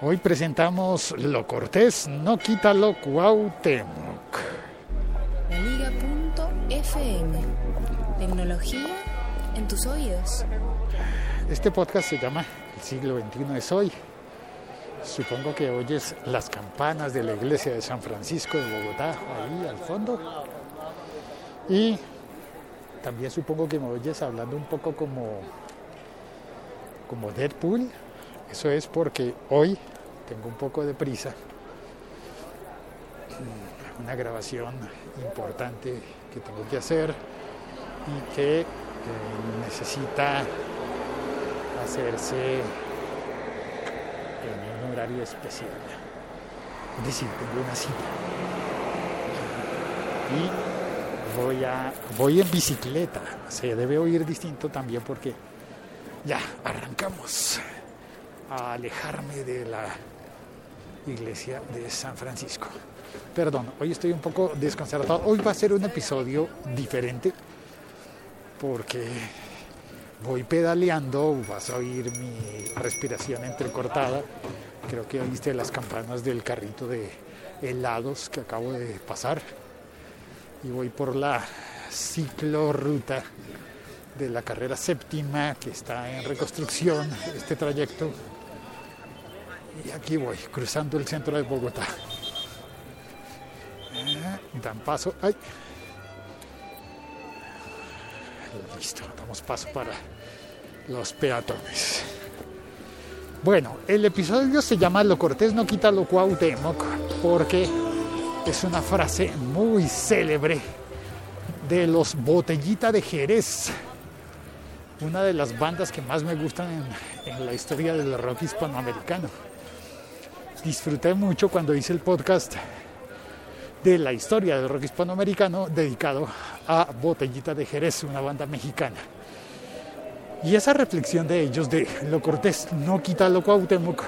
Hoy presentamos Lo Cortés no quita lo Cuauhtémoc. La Liga.fm. Tecnología en tus oídos. Este podcast se llama El siglo XXI es hoy. Supongo que oyes las campanas de la iglesia de San Francisco de Bogotá ahí al fondo. Y también supongo que me oyes hablando un poco como, como Deadpool. Eso es porque hoy tengo un poco de prisa. Una grabación importante que tengo que hacer y que eh, necesita hacerse en un horario especial. Es decir, tengo una cita. Y voy, a, voy en bicicleta. Se debe oír distinto también porque ya arrancamos a alejarme de la iglesia de San Francisco. Perdón, hoy estoy un poco desconcertado. Hoy va a ser un episodio diferente porque voy pedaleando, vas a oír mi respiración entrecortada. Creo que oíste las campanas del carrito de helados que acabo de pasar. Y voy por la ciclorruta de la carrera séptima que está en reconstrucción, este trayecto. Y aquí voy, cruzando el centro de Bogotá. Eh, dan paso. ¡Ay! Listo, damos paso para los peatones. Bueno, el episodio se llama Lo Cortés no quita lo Cuauhtémoc porque es una frase muy célebre de los Botellita de Jerez, una de las bandas que más me gustan en, en la historia del rock hispanoamericano. Disfruté mucho cuando hice el podcast de la historia del rock hispanoamericano dedicado a Botellita de Jerez, una banda mexicana. Y esa reflexión de ellos de lo cortés no quita lo Cuauhtémoc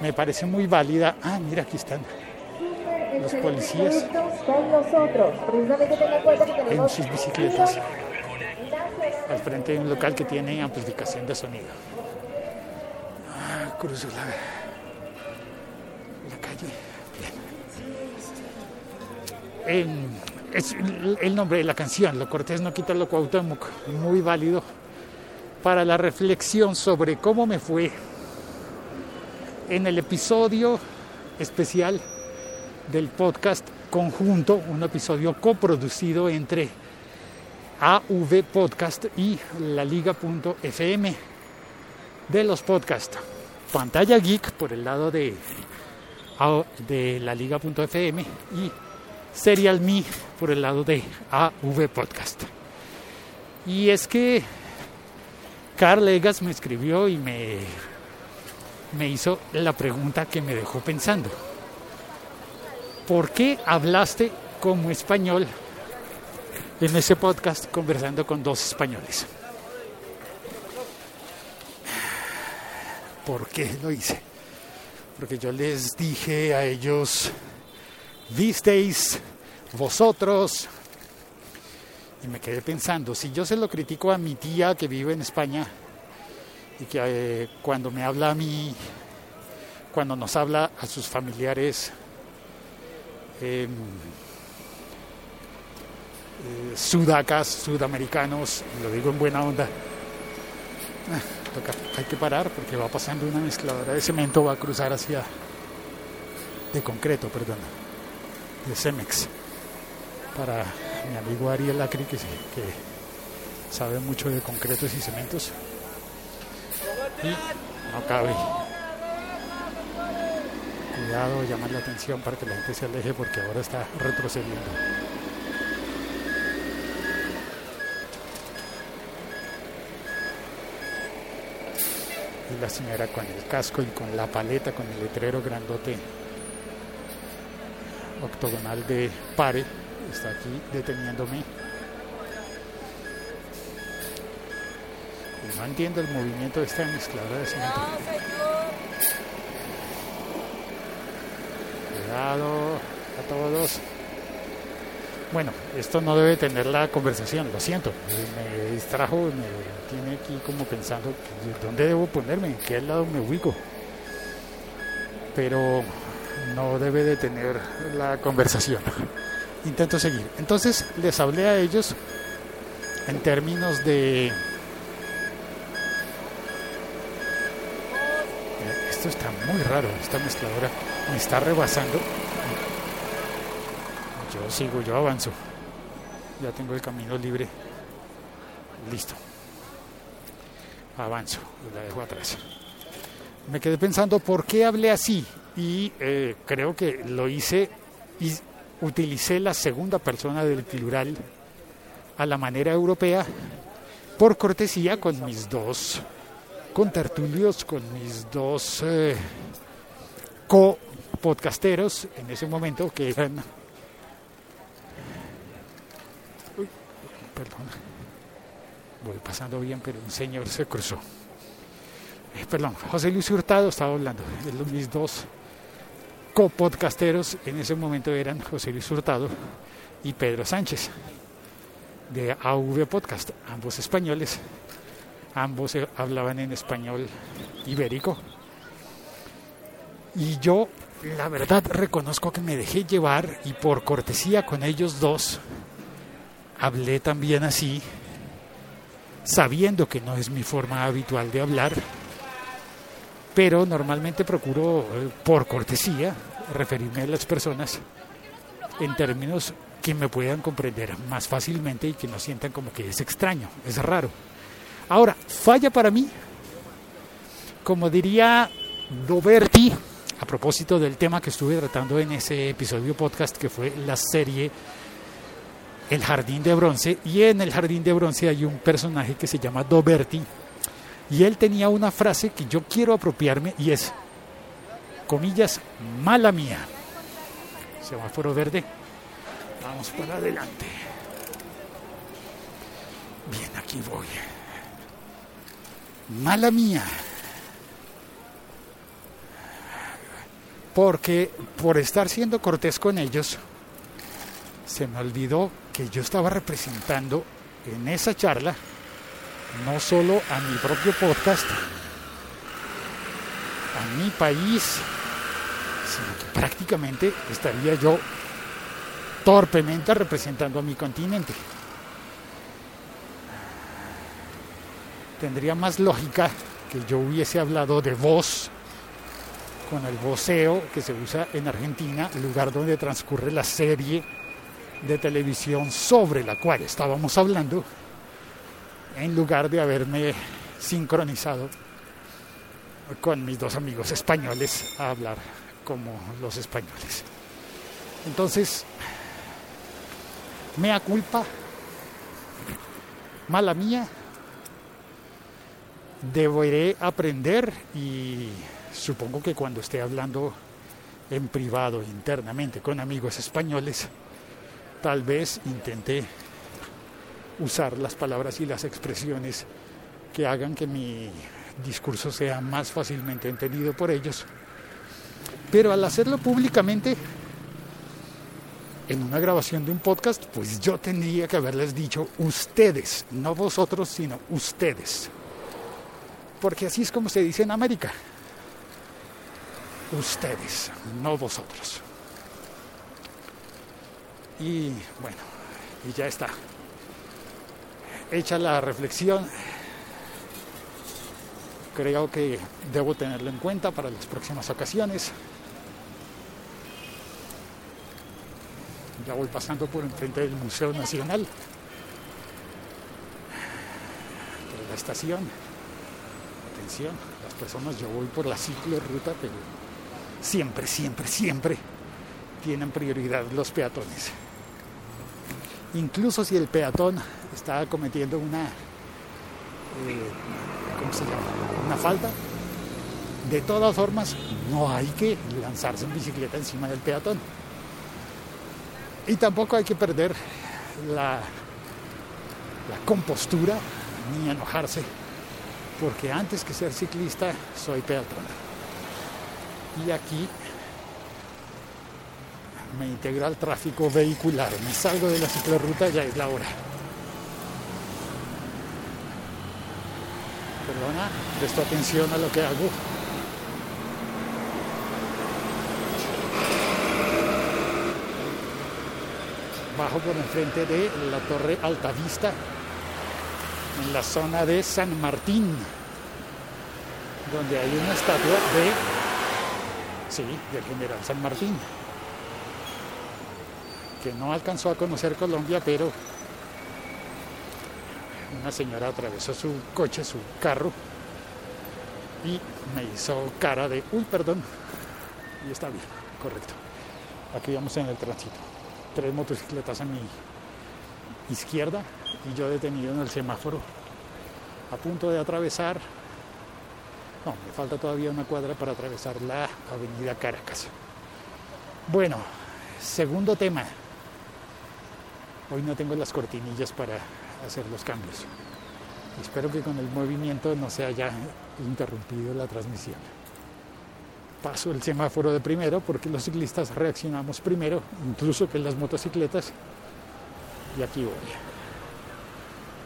me parece muy válida. Ah, mira, aquí están los policías en sus bicicletas al frente de un local que tiene amplificación de sonido. Ah, cruzo la, El nombre de la canción, Lo Cortés no quita lo Cuauhtémoc, muy válido para la reflexión sobre cómo me fue en el episodio especial del podcast conjunto, un episodio coproducido entre AV Podcast y la Liga.fm de los podcasts. Pantalla Geek por el lado de, de la Liga.fm y Serial Me por el lado de AV Podcast. Y es que Carl Egas me escribió y me, me hizo la pregunta que me dejó pensando. ¿Por qué hablaste como español en ese podcast conversando con dos españoles? ¿Por qué lo hice? Porque yo les dije a ellos, visteis vosotros, y me quedé pensando, si yo se lo critico a mi tía que vive en España y que eh, cuando me habla a mí, cuando nos habla a sus familiares eh, eh, sudacas, sudamericanos, lo digo en buena onda, ah, hay que parar porque va pasando una mezcladora de cemento, va a cruzar hacia, de concreto, perdón, de Cemex, para mi amigo Ariel Acri, que, que sabe mucho de concretos y cementos. Y no cabe. Cuidado, llamar la atención para que la gente se aleje porque ahora está retrocediendo. Y la señora con el casco y con la paleta, con el letrero grandote octogonal de pare está aquí deteniéndome. Y no entiendo el movimiento de esta mezcladora de cemento. Cuidado a todos. Bueno, esto no debe tener la conversación, lo siento. Me distrajo, me tiene aquí como pensando, ¿dónde debo ponerme? ¿En qué lado me ubico? pero no debe detener la conversación. Intento seguir. Entonces les hablé a ellos en términos de... Esto está muy raro, esta mezcladora me está rebasando. Yo sigo, yo avanzo. Ya tengo el camino libre. Listo. Avanzo, la dejo atrás. Me quedé pensando por qué hablé así y eh, creo que lo hice y utilicé la segunda persona del plural a la manera europea por cortesía con mis dos contertulios, con mis dos eh, co-podcasteros en ese momento que eran... Uy, perdón, voy pasando bien, pero un señor se cruzó. Eh, perdón, José Luis Hurtado estaba hablando, de mis dos copodcasteros en ese momento eran José Luis Hurtado y Pedro Sánchez de AV Podcast, ambos españoles, ambos hablaban en español ibérico. Y yo, la verdad, reconozco que me dejé llevar y por cortesía con ellos dos, hablé también así, sabiendo que no es mi forma habitual de hablar pero normalmente procuro, eh, por cortesía, referirme a las personas en términos que me puedan comprender más fácilmente y que no sientan como que es extraño, es raro. Ahora, falla para mí, como diría Doberti, a propósito del tema que estuve tratando en ese episodio podcast que fue la serie El Jardín de Bronce, y en el Jardín de Bronce hay un personaje que se llama Doberti, y él tenía una frase que yo quiero apropiarme y es, comillas, mala mía. Semáforo verde. Vamos para adelante. Bien, aquí voy. Mala mía. Porque por estar siendo cortés con ellos, se me olvidó que yo estaba representando en esa charla no solo a mi propio podcast, a mi país, sino que prácticamente estaría yo torpemente representando a mi continente. Tendría más lógica que yo hubiese hablado de voz con el voceo que se usa en Argentina, lugar donde transcurre la serie de televisión sobre la cual estábamos hablando, en lugar de haberme sincronizado con mis dos amigos españoles a hablar como los españoles. Entonces, mea culpa, mala mía, deberé aprender y supongo que cuando esté hablando en privado internamente con amigos españoles, tal vez intente usar las palabras y las expresiones que hagan que mi discurso sea más fácilmente entendido por ellos. Pero al hacerlo públicamente, en una grabación de un podcast, pues yo tendría que haberles dicho ustedes, no vosotros, sino ustedes. Porque así es como se dice en América. Ustedes, no vosotros. Y bueno, y ya está hecha la reflexión, creo que debo tenerlo en cuenta para las próximas ocasiones. Ya voy pasando por enfrente del Museo Nacional, de la estación. Atención, las personas, yo voy por la ciclo ruta, pero siempre, siempre, siempre tienen prioridad los peatones. Incluso si el peatón está cometiendo una, eh, ¿cómo se llama? Una falta. De todas formas, no hay que lanzarse en bicicleta encima del peatón. Y tampoco hay que perder la, la compostura ni enojarse, porque antes que ser ciclista soy peatón. Y aquí me integro al tráfico vehicular, me salgo de la ciclorruta, ya es la hora. Perdona, presta atención a lo que hago. Bajo por enfrente de la Torre Altavista, en la zona de San Martín, donde hay una estatua de, sí, del general San Martín, que no alcanzó a conocer Colombia, pero una señora atravesó su coche, su carro, y me hizo cara de, uy, perdón, y está bien, correcto. Aquí vamos en el tránsito. Tres motocicletas a mi izquierda y yo detenido en el semáforo a punto de atravesar. No, me falta todavía una cuadra para atravesar la avenida Caracas. Bueno, segundo tema. Hoy no tengo las cortinillas para hacer los cambios. Espero que con el movimiento no se haya interrumpido la transmisión paso el semáforo de primero porque los ciclistas reaccionamos primero, incluso que las motocicletas. Y aquí voy.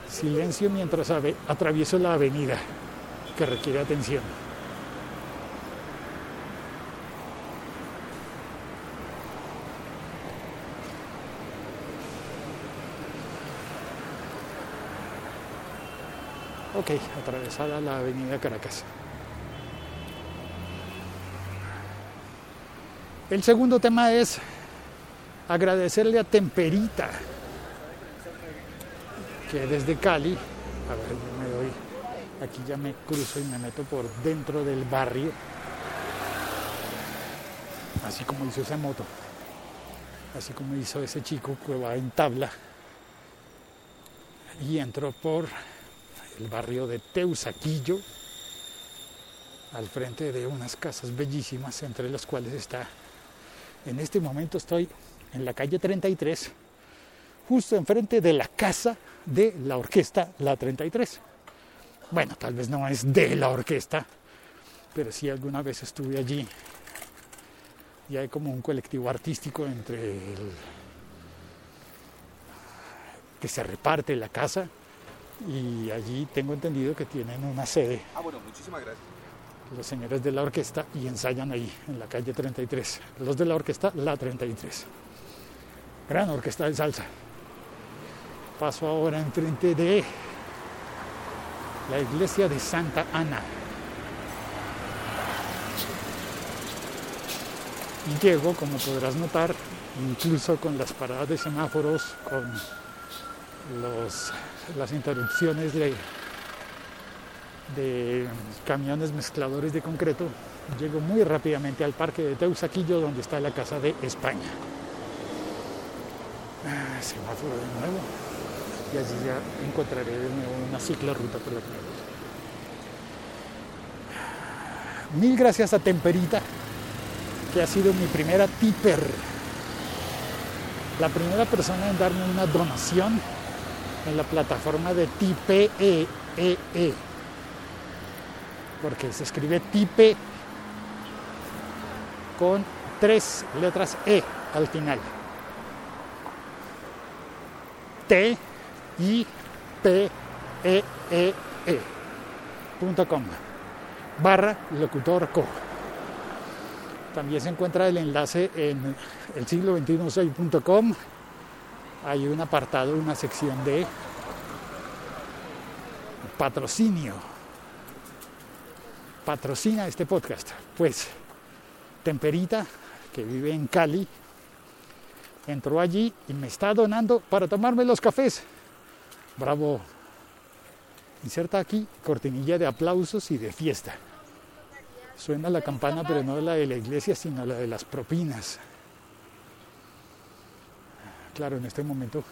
Silencio mientras atravieso la avenida que requiere atención. Ok, atravesada la avenida Caracas. El segundo tema es agradecerle a Temperita, que desde Cali, a ver, me doy, aquí ya me cruzo y me meto por dentro del barrio, así como hizo esa moto, así como hizo ese chico que va en tabla, y entró por el barrio de Teusaquillo, al frente de unas casas bellísimas, entre las cuales está en este momento estoy en la calle 33, justo enfrente de la casa de la orquesta La 33. Bueno, tal vez no es de la orquesta, pero sí alguna vez estuve allí y hay como un colectivo artístico entre el que se reparte la casa y allí tengo entendido que tienen una sede. Ah, bueno, muchísimas gracias los señores de la orquesta y ensayan ahí, en la calle 33. Los de la orquesta, la 33. Gran orquesta de salsa. Paso ahora enfrente de la iglesia de Santa Ana. Y llego, como podrás notar, incluso con las paradas de semáforos, con los, las interrupciones de camiones mezcladores de concreto, llego muy rápidamente al parque de Teusaquillo, donde está la casa de España. Ah, semáforo de nuevo. Y allí ya encontraré de nuevo una cicla ruta por la que Mil gracias a Temperita, que ha sido mi primera tipper. La primera persona en darme una donación en la plataforma de Tipe -E -E -E porque se escribe Tipe con tres letras E al final. T I P E E E com barra locutor co. También se encuentra el enlace en el siglo 21 Hay un apartado, una sección de patrocinio patrocina este podcast? Pues Temperita, que vive en Cali, entró allí y me está donando para tomarme los cafés. Bravo. Inserta aquí cortinilla de aplausos y de fiesta. Suena la campana, pero no la de la iglesia, sino la de las propinas. Claro, en este momento,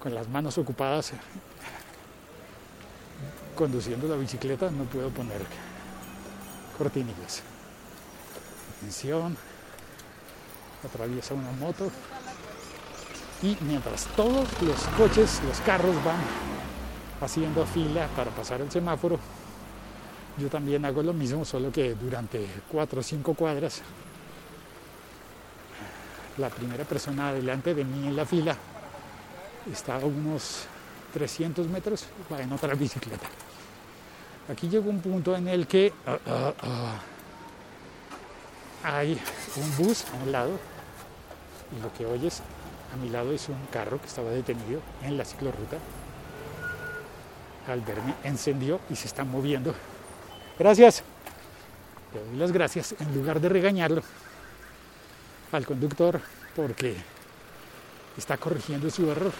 con las manos ocupadas, conduciendo la bicicleta no puedo poner cortinillas. Atención, atraviesa una moto y mientras todos los coches, los carros van haciendo fila para pasar el semáforo, yo también hago lo mismo, solo que durante cuatro o cinco cuadras la primera persona delante de mí en la fila está a unos 300 metros, en otra bicicleta. Aquí llega un punto en el que ah, ah, ah, hay un bus a un lado y lo que oyes A mi lado es un carro que estaba detenido en la ciclorruta. Al verme encendió y se está moviendo. Gracias. Le doy las gracias en lugar de regañarlo al conductor porque está corrigiendo su error.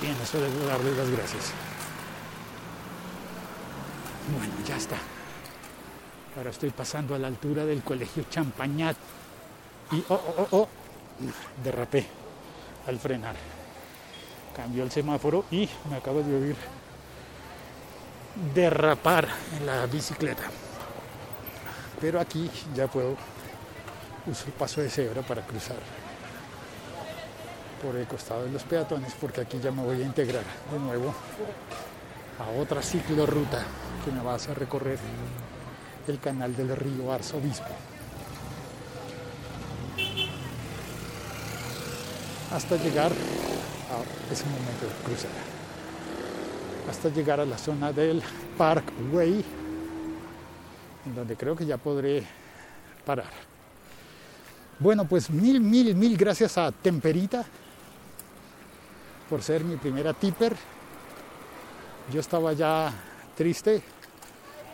Bien, eso debo darle las gracias. Bueno, ya está. Ahora estoy pasando a la altura del colegio Champañat. Y oh, oh, oh, oh, derrapé al frenar. Cambió el semáforo y me acabo de oír derrapar en la bicicleta. Pero aquí ya puedo usar el paso de cebra para cruzar por el costado de los peatones porque aquí ya me voy a integrar de nuevo a otra ciclorruta que me va a hacer recorrer el canal del río Arzobispo. Hasta llegar a ese momento de cruzar. Hasta llegar a la zona del Parkway, en donde creo que ya podré parar. Bueno, pues mil, mil, mil gracias a Temperita por ser mi primera tipper. Yo estaba ya triste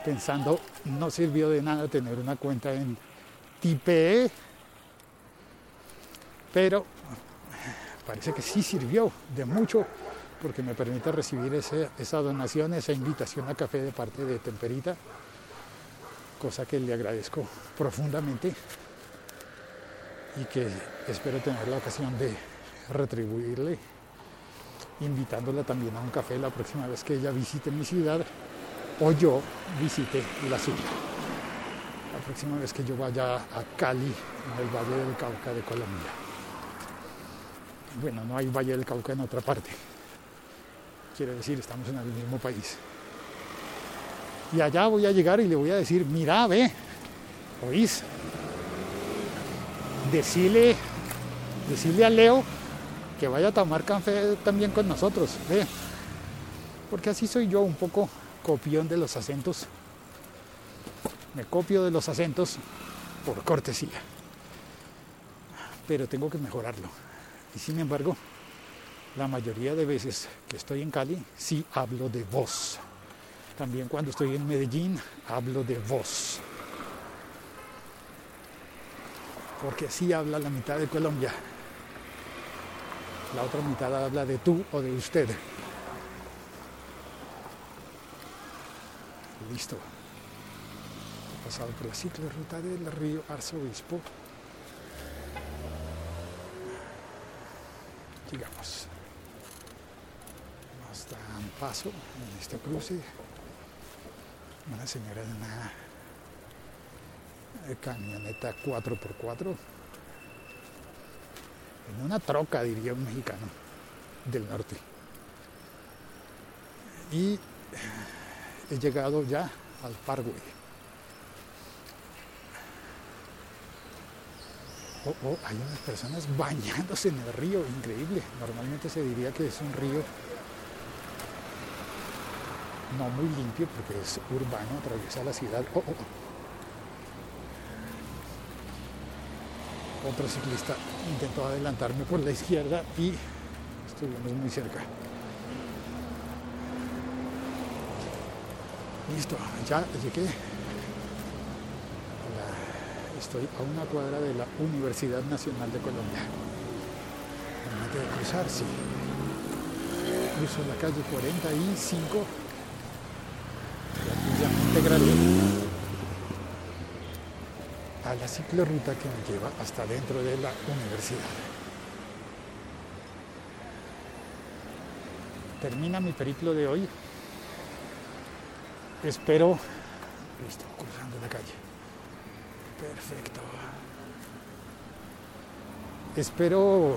pensando, no sirvió de nada tener una cuenta en Tipe, pero parece que sí sirvió de mucho porque me permite recibir esa donación, esa invitación a café de parte de Temperita, cosa que le agradezco profundamente y que espero tener la ocasión de retribuirle invitándola también a un café la próxima vez que ella visite mi ciudad o yo visite la suya. La próxima vez que yo vaya a Cali, en el Valle del Cauca de Colombia. Bueno, no hay Valle del Cauca en otra parte. Quiere decir, estamos en el mismo país. Y allá voy a llegar y le voy a decir, mira, ve, oís, decile, decirle a Leo que vaya a tomar café también con nosotros. Porque así soy yo un poco copión de los acentos. Me copio de los acentos por cortesía. Pero tengo que mejorarlo. Y sin embargo, la mayoría de veces que estoy en Cali, sí hablo de voz. También cuando estoy en Medellín, hablo de voz. Porque así habla la mitad de Colombia la otra mitad habla de tú o de usted. Listo. Pasado por la ciclorruta del río Arzobispo. Llegamos. Nos dan paso en este cruce. Una señora de una camioneta 4x4 en una troca, diría un mexicano del norte. Y he llegado ya al Parkway. Oh, oh, hay unas personas bañándose en el río, increíble. Normalmente se diría que es un río no muy limpio porque es urbano, atraviesa la ciudad. Oh, oh, oh. Otro ciclista intentó adelantarme por la izquierda y estuvimos muy cerca. Listo, ya llegué. estoy a una cuadra de la Universidad Nacional de Colombia. Antes de cruzar, sí. Cruzo la calle 45. Y aquí ya me a la ciclorruta que me lleva hasta dentro de la universidad. Termina mi periplo de hoy. Espero... Listo, cruzando la calle. Perfecto. Espero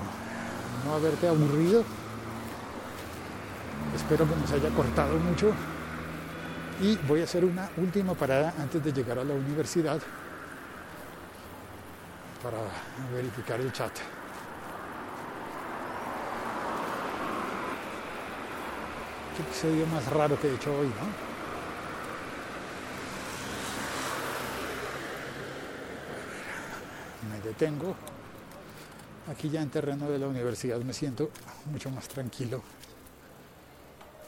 no haberte aburrido. Espero que nos haya cortado mucho. Y voy a hacer una última parada antes de llegar a la universidad para verificar el chat. Qué episodio más raro que he hecho hoy, ¿no? Me detengo Aquí ya en terreno de la universidad me siento mucho más tranquilo.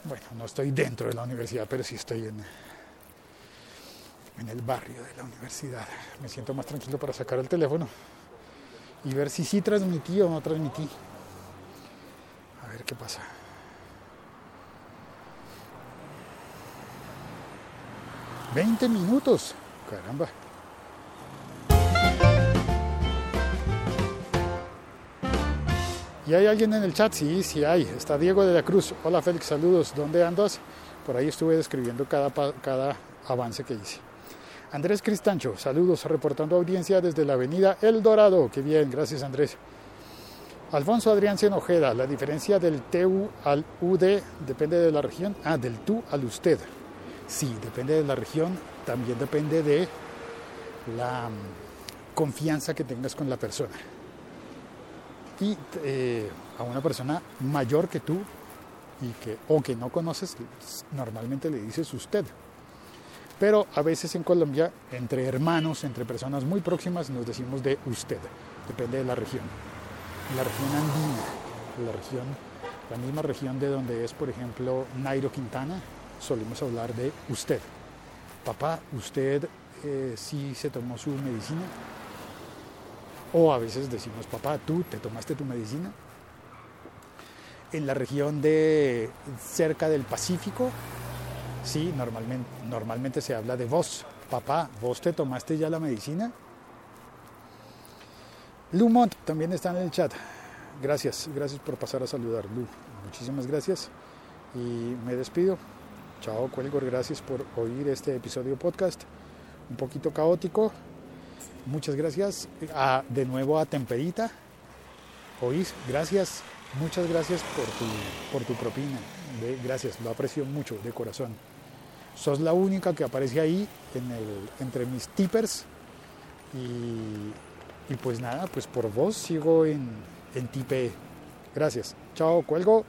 Bueno, no estoy dentro de la universidad, pero sí estoy en, en el barrio de la universidad. Me siento más tranquilo para sacar el teléfono y ver si sí transmití o no transmití. A ver qué pasa. ¡20 minutos! Caramba. ¿Y hay alguien en el chat? Sí, sí hay. Está Diego de la Cruz. Hola Félix, saludos. ¿Dónde andas? Por ahí estuve describiendo cada, cada avance que hice. Andrés Cristancho, saludos, reportando audiencia desde la avenida El Dorado. Qué bien, gracias Andrés. Alfonso Adrián Senojeda, la diferencia del TU al UD depende de la región. Ah, del tú al usted. Sí, depende de la región, también depende de la mm, confianza que tengas con la persona. Y eh, a una persona mayor que tú y que, o que no conoces, normalmente le dices usted. Pero a veces en Colombia, entre hermanos, entre personas muy próximas, nos decimos de usted. Depende de la región. La región andina, la región, la misma región de donde es, por ejemplo, Nairo Quintana, solemos hablar de usted. Papá, usted eh, sí se tomó su medicina. O a veces decimos, papá, tú te tomaste tu medicina. En la región de cerca del Pacífico, Sí, normalmente, normalmente se habla de vos. Papá, ¿vos te tomaste ya la medicina? Lumont también está en el chat. Gracias, gracias por pasar a saludar, Lu. Muchísimas gracias y me despido. Chao, Cuelgor, gracias por oír este episodio podcast. Un poquito caótico. Muchas gracias. de nuevo a Temperita. Oís, gracias. Muchas gracias por tu, por tu propina. gracias, lo aprecio mucho, de corazón. Sos la única que aparece ahí en el, entre mis tippers. Y, y, pues nada, pues por vos sigo en, en. Gracias. Chao, cuelgo.